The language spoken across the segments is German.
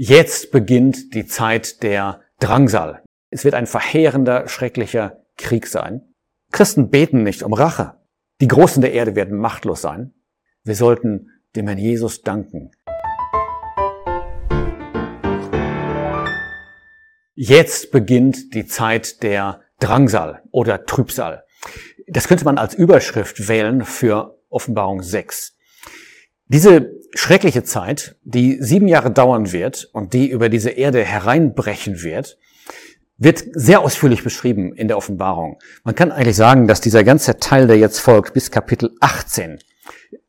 Jetzt beginnt die Zeit der Drangsal. Es wird ein verheerender, schrecklicher Krieg sein. Christen beten nicht um Rache. Die Großen der Erde werden machtlos sein. Wir sollten dem Herrn Jesus danken. Jetzt beginnt die Zeit der Drangsal oder Trübsal. Das könnte man als Überschrift wählen für Offenbarung 6. Diese schreckliche Zeit, die sieben Jahre dauern wird und die über diese Erde hereinbrechen wird, wird sehr ausführlich beschrieben in der Offenbarung. Man kann eigentlich sagen, dass dieser ganze Teil, der jetzt folgt, bis Kapitel 18,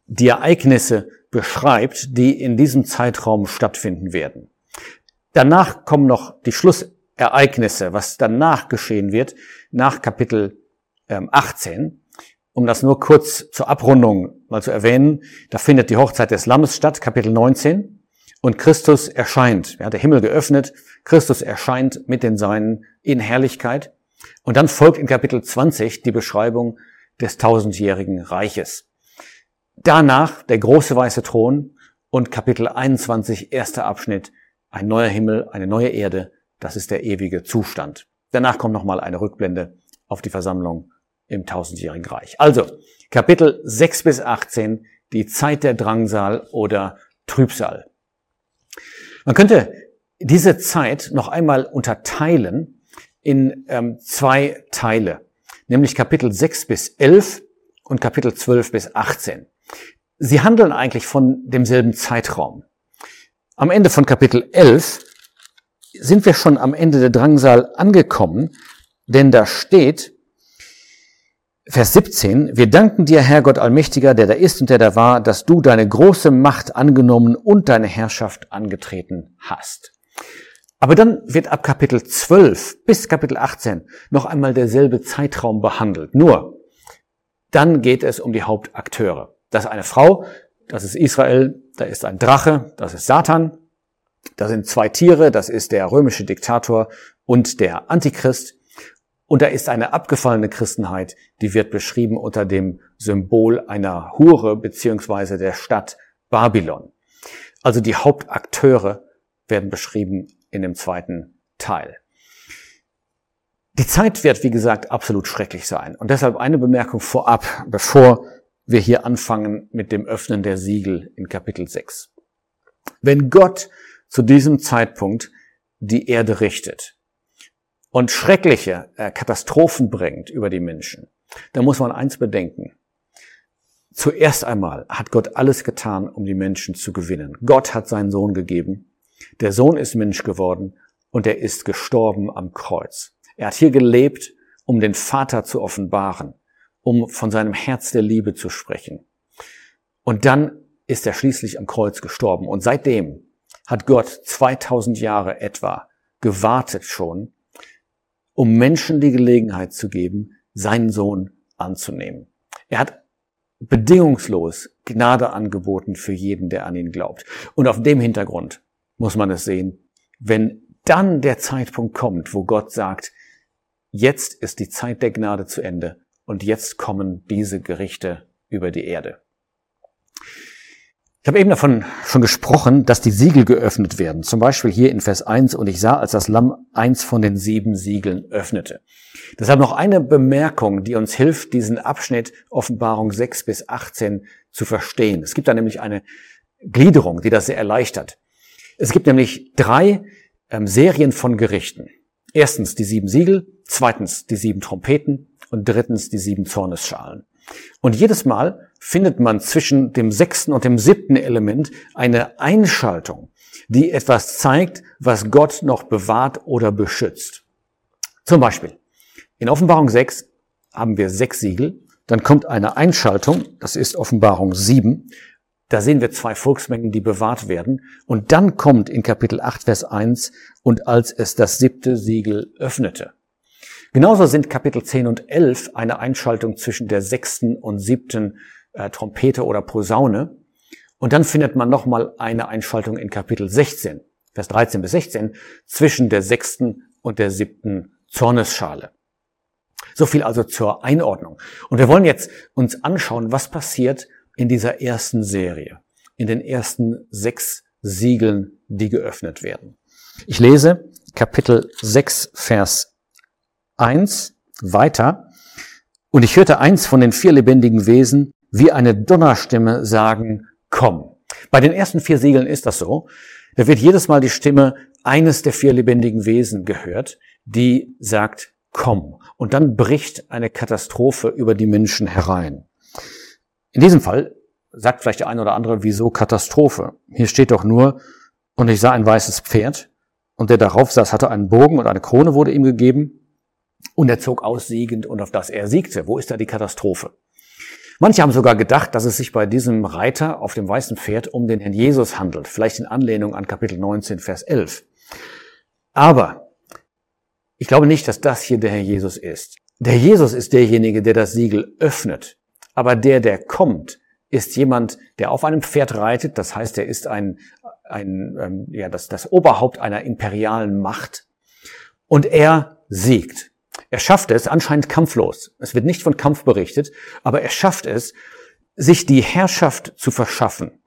die Ereignisse beschreibt, die in diesem Zeitraum stattfinden werden. Danach kommen noch die Schlussereignisse, was danach geschehen wird, nach Kapitel 18. Um das nur kurz zur Abrundung mal zu erwähnen, da findet die Hochzeit des Lammes statt, Kapitel 19. Und Christus erscheint. Er hat der Himmel geöffnet. Christus erscheint mit den Seinen in Herrlichkeit. Und dann folgt in Kapitel 20 die Beschreibung des tausendjährigen Reiches. Danach der große weiße Thron und Kapitel 21, erster Abschnitt, ein neuer Himmel, eine neue Erde, das ist der ewige Zustand. Danach kommt nochmal eine Rückblende auf die Versammlung im tausendjährigen Reich. Also, Kapitel 6 bis 18, die Zeit der Drangsal oder Trübsal. Man könnte diese Zeit noch einmal unterteilen in ähm, zwei Teile, nämlich Kapitel 6 bis 11 und Kapitel 12 bis 18. Sie handeln eigentlich von demselben Zeitraum. Am Ende von Kapitel 11 sind wir schon am Ende der Drangsal angekommen, denn da steht, Vers 17, wir danken dir, Herr Gott Allmächtiger, der da ist und der da war, dass du deine große Macht angenommen und deine Herrschaft angetreten hast. Aber dann wird ab Kapitel 12 bis Kapitel 18 noch einmal derselbe Zeitraum behandelt. Nur, dann geht es um die Hauptakteure. Das ist eine Frau, das ist Israel, da ist ein Drache, das ist Satan, da sind zwei Tiere, das ist der römische Diktator und der Antichrist. Und da ist eine abgefallene Christenheit, die wird beschrieben unter dem Symbol einer Hure beziehungsweise der Stadt Babylon. Also die Hauptakteure werden beschrieben in dem zweiten Teil. Die Zeit wird, wie gesagt, absolut schrecklich sein. Und deshalb eine Bemerkung vorab, bevor wir hier anfangen mit dem Öffnen der Siegel in Kapitel 6. Wenn Gott zu diesem Zeitpunkt die Erde richtet, und schreckliche äh, Katastrophen bringt über die Menschen, da muss man eins bedenken. Zuerst einmal hat Gott alles getan, um die Menschen zu gewinnen. Gott hat seinen Sohn gegeben. Der Sohn ist Mensch geworden und er ist gestorben am Kreuz. Er hat hier gelebt, um den Vater zu offenbaren, um von seinem Herz der Liebe zu sprechen. Und dann ist er schließlich am Kreuz gestorben. Und seitdem hat Gott 2000 Jahre etwa gewartet schon, um Menschen die Gelegenheit zu geben, seinen Sohn anzunehmen. Er hat bedingungslos Gnade angeboten für jeden, der an ihn glaubt. Und auf dem Hintergrund muss man es sehen, wenn dann der Zeitpunkt kommt, wo Gott sagt, jetzt ist die Zeit der Gnade zu Ende und jetzt kommen diese Gerichte über die Erde. Ich habe eben davon schon gesprochen, dass die Siegel geöffnet werden. Zum Beispiel hier in Vers 1, und ich sah, als das Lamm eins von den sieben Siegeln öffnete. Deshalb noch eine Bemerkung, die uns hilft, diesen Abschnitt Offenbarung 6 bis 18 zu verstehen. Es gibt da nämlich eine Gliederung, die das sehr erleichtert. Es gibt nämlich drei ähm, Serien von Gerichten. Erstens die sieben Siegel, zweitens die sieben Trompeten und drittens die sieben Zornesschalen. Und jedes Mal findet man zwischen dem sechsten und dem siebten Element eine Einschaltung, die etwas zeigt, was Gott noch bewahrt oder beschützt. Zum Beispiel, in Offenbarung 6 haben wir sechs Siegel, dann kommt eine Einschaltung, das ist Offenbarung 7, da sehen wir zwei Volksmengen, die bewahrt werden. Und dann kommt in Kapitel 8, Vers 1, und als es das siebte Siegel öffnete. Genauso sind Kapitel 10 und 11 eine Einschaltung zwischen der sechsten und siebten äh, Trompete oder Posaune. Und dann findet man nochmal eine Einschaltung in Kapitel 16, Vers 13 bis 16, zwischen der sechsten und der siebten Zornesschale. So viel also zur Einordnung. Und wir wollen jetzt uns anschauen, was passiert in dieser ersten Serie, in den ersten sechs Siegeln, die geöffnet werden. Ich lese Kapitel 6, Vers 1 weiter. Und ich hörte eins von den vier lebendigen Wesen wie eine Donnerstimme sagen, komm. Bei den ersten vier Siegeln ist das so. Da wird jedes Mal die Stimme eines der vier lebendigen Wesen gehört, die sagt, komm. Und dann bricht eine Katastrophe über die Menschen herein. In diesem Fall sagt vielleicht der eine oder andere, wieso Katastrophe? Hier steht doch nur, und ich sah ein weißes Pferd, und der darauf saß, hatte einen Bogen und eine Krone wurde ihm gegeben, und er zog aus siegend und auf das er siegte. Wo ist da die Katastrophe? Manche haben sogar gedacht, dass es sich bei diesem Reiter auf dem weißen Pferd um den Herrn Jesus handelt, vielleicht in Anlehnung an Kapitel 19, Vers 11. Aber ich glaube nicht, dass das hier der Herr Jesus ist. Der Jesus ist derjenige, der das Siegel öffnet. Aber der, der kommt, ist jemand, der auf einem Pferd reitet. Das heißt, er ist ein, ein ähm, ja, das, das Oberhaupt einer imperialen Macht. Und er siegt. Er schafft es anscheinend kampflos. Es wird nicht von Kampf berichtet, aber er schafft es, sich die Herrschaft zu verschaffen.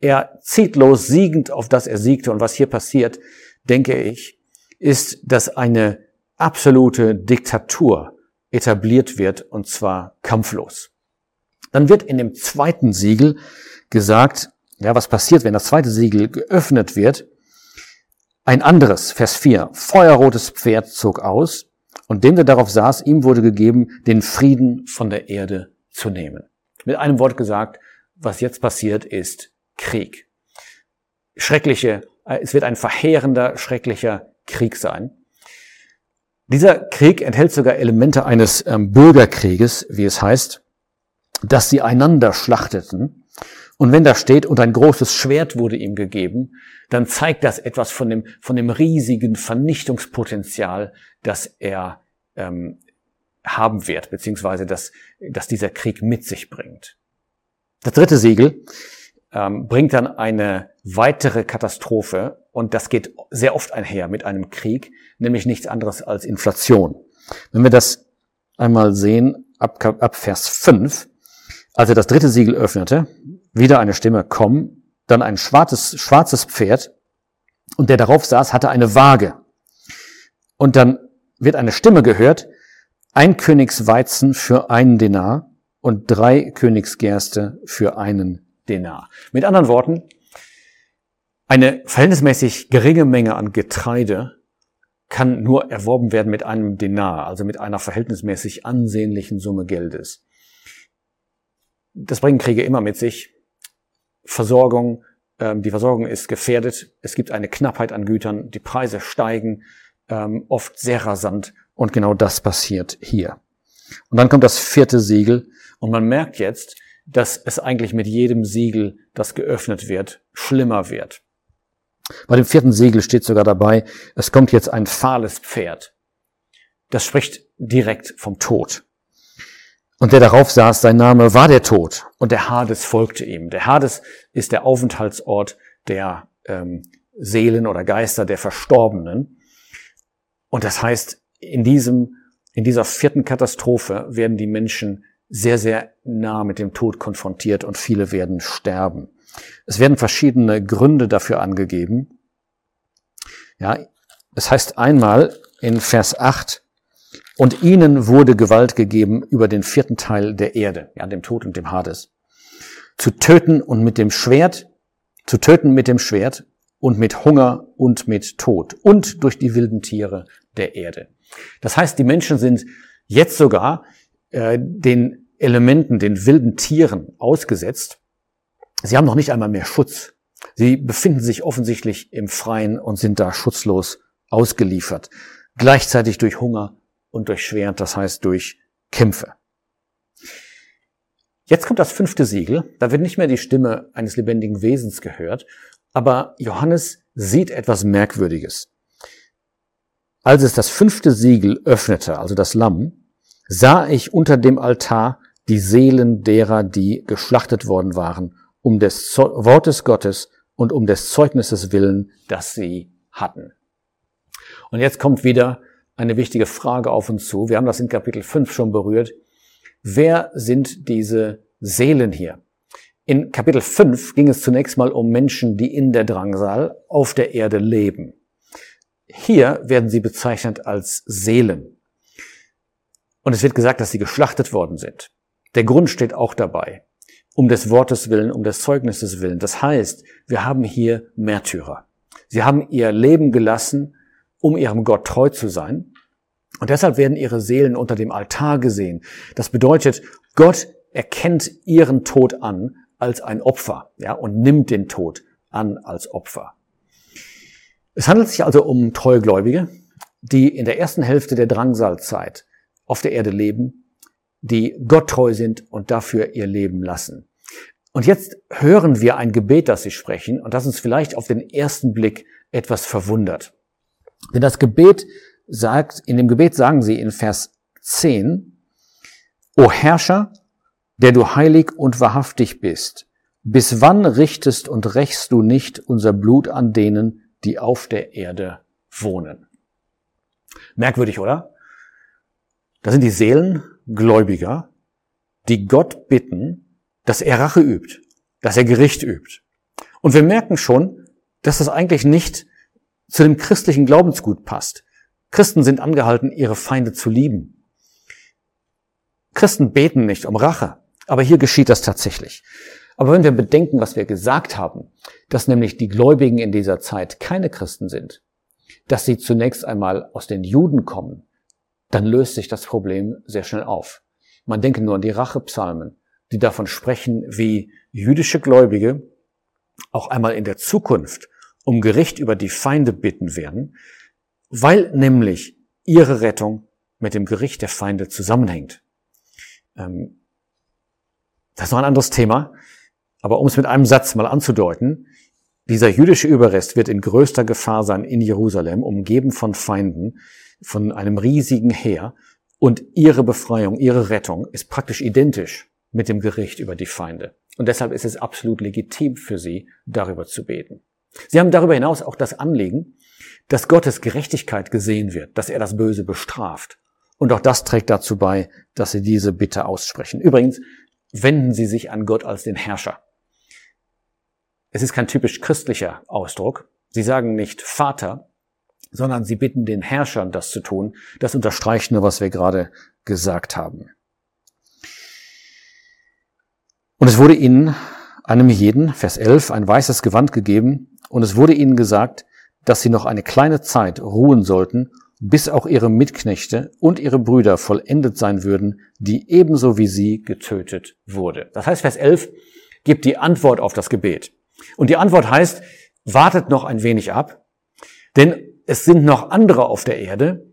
Er zieht los siegend, auf das er siegte. Und was hier passiert, denke ich, ist, dass eine absolute Diktatur etabliert wird, und zwar kampflos. Dann wird in dem zweiten Siegel gesagt, ja, was passiert, wenn das zweite Siegel geöffnet wird? Ein anderes, Vers 4, feuerrotes Pferd zog aus, und dem, der darauf saß, ihm wurde gegeben, den Frieden von der Erde zu nehmen. Mit einem Wort gesagt, was jetzt passiert, ist Krieg. Schreckliche, äh, es wird ein verheerender, schrecklicher Krieg sein. Dieser Krieg enthält sogar Elemente eines ähm, Bürgerkrieges, wie es heißt, dass sie einander schlachteten. Und wenn da steht, und ein großes Schwert wurde ihm gegeben, dann zeigt das etwas von dem, von dem riesigen Vernichtungspotenzial, das er ähm, haben wird, beziehungsweise dass, dass dieser Krieg mit sich bringt. Das dritte Siegel ähm, bringt dann eine weitere Katastrophe und das geht sehr oft einher mit einem Krieg, nämlich nichts anderes als Inflation. Wenn wir das einmal sehen, ab, ab Vers 5, als er das dritte Siegel öffnete, wieder eine Stimme, komm, dann ein schwarzes, schwarzes Pferd und der darauf saß, hatte eine Waage. Und dann wird eine Stimme gehört, ein Königsweizen für einen Denar und drei Königsgerste für einen Denar. Mit anderen Worten, eine verhältnismäßig geringe Menge an Getreide kann nur erworben werden mit einem Denar, also mit einer verhältnismäßig ansehnlichen Summe Geldes. Das bringen Kriege immer mit sich. Versorgung, ähm, die Versorgung ist gefährdet. Es gibt eine Knappheit an Gütern. Die Preise steigen ähm, oft sehr rasant. Und genau das passiert hier. Und dann kommt das vierte Siegel. Und man merkt jetzt, dass es eigentlich mit jedem Siegel, das geöffnet wird, schlimmer wird. Bei dem vierten Siegel steht sogar dabei, es kommt jetzt ein fahles Pferd. Das spricht direkt vom Tod. Und der darauf saß, sein Name war der Tod. Und der Hades folgte ihm. Der Hades ist der Aufenthaltsort der ähm, Seelen oder Geister der Verstorbenen. Und das heißt, in diesem, in dieser vierten Katastrophe werden die Menschen sehr, sehr nah mit dem Tod konfrontiert und viele werden sterben. Es werden verschiedene Gründe dafür angegeben. Ja, es heißt einmal in Vers 8, und ihnen wurde Gewalt gegeben über den vierten Teil der Erde, ja, dem Tod und dem Hades. Zu töten und mit dem Schwert, zu töten mit dem Schwert und mit Hunger und mit Tod und durch die wilden Tiere der Erde. Das heißt, die Menschen sind jetzt sogar äh, den Elementen, den wilden Tieren ausgesetzt. Sie haben noch nicht einmal mehr Schutz. Sie befinden sich offensichtlich im Freien und sind da schutzlos ausgeliefert. Gleichzeitig durch Hunger und durch Schwert, das heißt durch Kämpfe. Jetzt kommt das fünfte Siegel. Da wird nicht mehr die Stimme eines lebendigen Wesens gehört, aber Johannes sieht etwas Merkwürdiges. Als es das fünfte Siegel öffnete, also das Lamm, sah ich unter dem Altar die Seelen derer, die geschlachtet worden waren, um des Wortes Gottes und um des Zeugnisses willen, das sie hatten. Und jetzt kommt wieder eine wichtige Frage auf uns zu. Wir haben das in Kapitel 5 schon berührt. Wer sind diese Seelen hier? In Kapitel 5 ging es zunächst mal um Menschen, die in der Drangsal auf der Erde leben. Hier werden sie bezeichnet als Seelen. Und es wird gesagt, dass sie geschlachtet worden sind. Der Grund steht auch dabei. Um des Wortes willen, um des Zeugnisses willen. Das heißt, wir haben hier Märtyrer. Sie haben ihr Leben gelassen, um ihrem Gott treu zu sein. Und deshalb werden ihre Seelen unter dem Altar gesehen. Das bedeutet, Gott erkennt ihren Tod an als ein Opfer, ja, und nimmt den Tod an als Opfer. Es handelt sich also um Treugläubige, die in der ersten Hälfte der Drangsalzeit auf der Erde leben, die Gott treu sind und dafür ihr Leben lassen. Und jetzt hören wir ein Gebet, das sie sprechen, und das uns vielleicht auf den ersten Blick etwas verwundert. Denn das Gebet sagt, in dem Gebet sagen sie in Vers 10, O Herrscher, der du heilig und wahrhaftig bist, bis wann richtest und rächst du nicht unser Blut an denen, die auf der Erde wohnen? Merkwürdig, oder? Das sind die Seelen Gläubiger, die Gott bitten, dass er Rache übt, dass er Gericht übt. Und wir merken schon, dass das eigentlich nicht zu dem christlichen Glaubensgut passt. Christen sind angehalten, ihre Feinde zu lieben. Christen beten nicht um Rache. Aber hier geschieht das tatsächlich. Aber wenn wir bedenken, was wir gesagt haben, dass nämlich die Gläubigen in dieser Zeit keine Christen sind, dass sie zunächst einmal aus den Juden kommen, dann löst sich das Problem sehr schnell auf. Man denke nur an die Rachepsalmen, die davon sprechen, wie jüdische Gläubige auch einmal in der Zukunft um Gericht über die Feinde bitten werden, weil nämlich ihre Rettung mit dem Gericht der Feinde zusammenhängt. Ähm, das ist noch ein anderes Thema. Aber um es mit einem Satz mal anzudeuten, dieser jüdische Überrest wird in größter Gefahr sein in Jerusalem, umgeben von Feinden, von einem riesigen Heer. Und ihre Befreiung, ihre Rettung ist praktisch identisch mit dem Gericht über die Feinde. Und deshalb ist es absolut legitim für sie, darüber zu beten. Sie haben darüber hinaus auch das Anliegen, dass Gottes Gerechtigkeit gesehen wird, dass er das Böse bestraft. Und auch das trägt dazu bei, dass sie diese Bitte aussprechen. Übrigens, wenden sie sich an Gott als den Herrscher. Es ist kein typisch christlicher Ausdruck. Sie sagen nicht Vater, sondern sie bitten den Herrschern, das zu tun. Das unterstreicht nur, was wir gerade gesagt haben. Und es wurde ihnen, einem jeden, Vers 11, ein weißes Gewand gegeben, und es wurde ihnen gesagt, dass sie noch eine kleine Zeit ruhen sollten bis auch ihre Mitknechte und ihre Brüder vollendet sein würden, die ebenso wie sie getötet wurde. Das heißt, Vers 11 gibt die Antwort auf das Gebet. Und die Antwort heißt, wartet noch ein wenig ab, denn es sind noch andere auf der Erde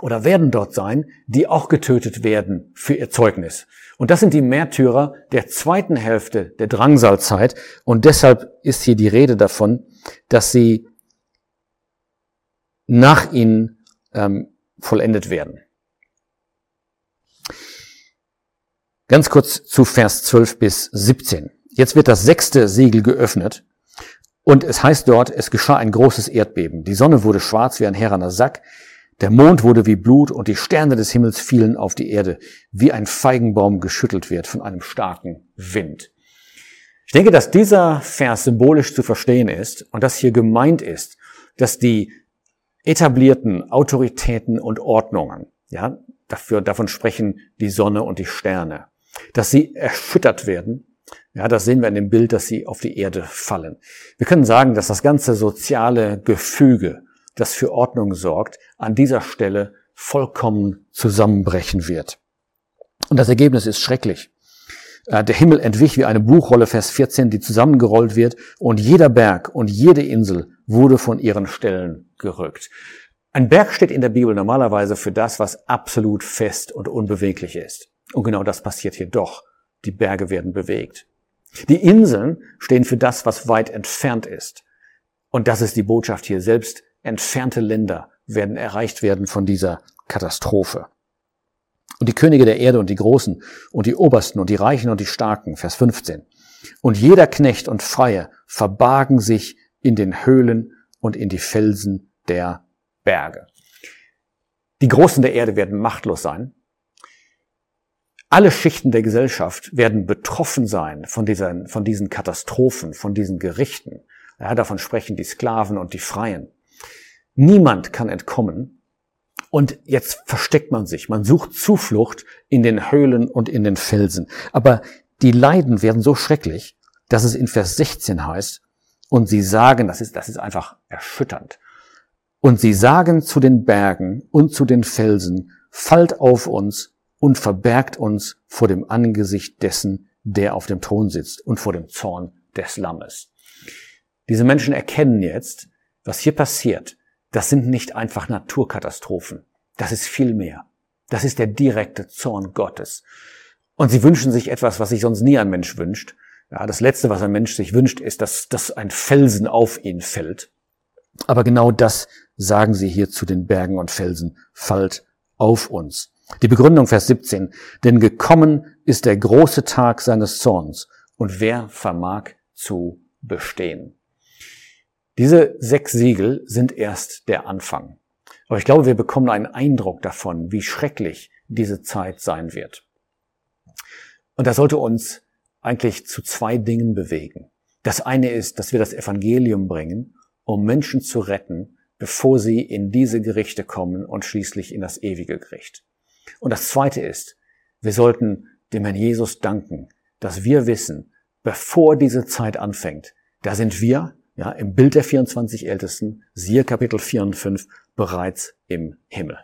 oder werden dort sein, die auch getötet werden für ihr Zeugnis. Und das sind die Märtyrer der zweiten Hälfte der Drangsalzeit. Und deshalb ist hier die Rede davon, dass sie nach ihnen ähm, vollendet werden. Ganz kurz zu Vers 12 bis 17. Jetzt wird das sechste Siegel geöffnet und es heißt dort, es geschah ein großes Erdbeben. Die Sonne wurde schwarz wie ein herrener Sack, der Mond wurde wie Blut und die Sterne des Himmels fielen auf die Erde, wie ein Feigenbaum geschüttelt wird von einem starken Wind. Ich denke, dass dieser Vers symbolisch zu verstehen ist und dass hier gemeint ist, dass die etablierten Autoritäten und Ordnungen, ja, dafür, davon sprechen die Sonne und die Sterne, dass sie erschüttert werden. Ja, das sehen wir in dem Bild, dass sie auf die Erde fallen. Wir können sagen, dass das ganze soziale Gefüge, das für Ordnung sorgt, an dieser Stelle vollkommen zusammenbrechen wird. Und das Ergebnis ist schrecklich. Äh, der Himmel entwich wie eine Buchrolle, Vers 14, die zusammengerollt wird, und jeder Berg und jede Insel wurde von ihren Stellen gerückt. Ein Berg steht in der Bibel normalerweise für das, was absolut fest und unbeweglich ist. Und genau das passiert hier doch. Die Berge werden bewegt. Die Inseln stehen für das, was weit entfernt ist. Und das ist die Botschaft hier. Selbst entfernte Länder werden erreicht werden von dieser Katastrophe. Und die Könige der Erde und die Großen und die Obersten und die Reichen und die Starken, Vers 15. Und jeder Knecht und Freie verbargen sich in den Höhlen und in die Felsen der Berge. Die Großen der Erde werden machtlos sein. Alle Schichten der Gesellschaft werden betroffen sein von, dieser, von diesen Katastrophen, von diesen Gerichten. Ja, davon sprechen die Sklaven und die Freien. Niemand kann entkommen. Und jetzt versteckt man sich. Man sucht Zuflucht in den Höhlen und in den Felsen. Aber die Leiden werden so schrecklich, dass es in Vers 16 heißt, und sie sagen, das ist, das ist einfach erschütternd. Und sie sagen zu den Bergen und zu den Felsen, fallt auf uns und verbergt uns vor dem Angesicht dessen, der auf dem Thron sitzt und vor dem Zorn des Lammes. Diese Menschen erkennen jetzt, was hier passiert, das sind nicht einfach Naturkatastrophen. Das ist viel mehr. Das ist der direkte Zorn Gottes. Und sie wünschen sich etwas, was sich sonst nie ein Mensch wünscht. Ja, das Letzte, was ein Mensch sich wünscht, ist, dass, dass ein Felsen auf ihn fällt. Aber genau das sagen sie hier zu den Bergen und Felsen, fallt auf uns. Die Begründung Vers 17. Denn gekommen ist der große Tag seines Zorns und wer vermag zu bestehen? Diese sechs Siegel sind erst der Anfang. Aber ich glaube, wir bekommen einen Eindruck davon, wie schrecklich diese Zeit sein wird. Und das sollte uns eigentlich zu zwei Dingen bewegen. Das eine ist, dass wir das Evangelium bringen, um Menschen zu retten, bevor sie in diese Gerichte kommen und schließlich in das ewige Gericht. Und das Zweite ist, wir sollten dem Herrn Jesus danken, dass wir wissen, bevor diese Zeit anfängt, da sind wir, ja, im Bild der 24 Ältesten, siehe Kapitel 4 und 5, bereits im Himmel.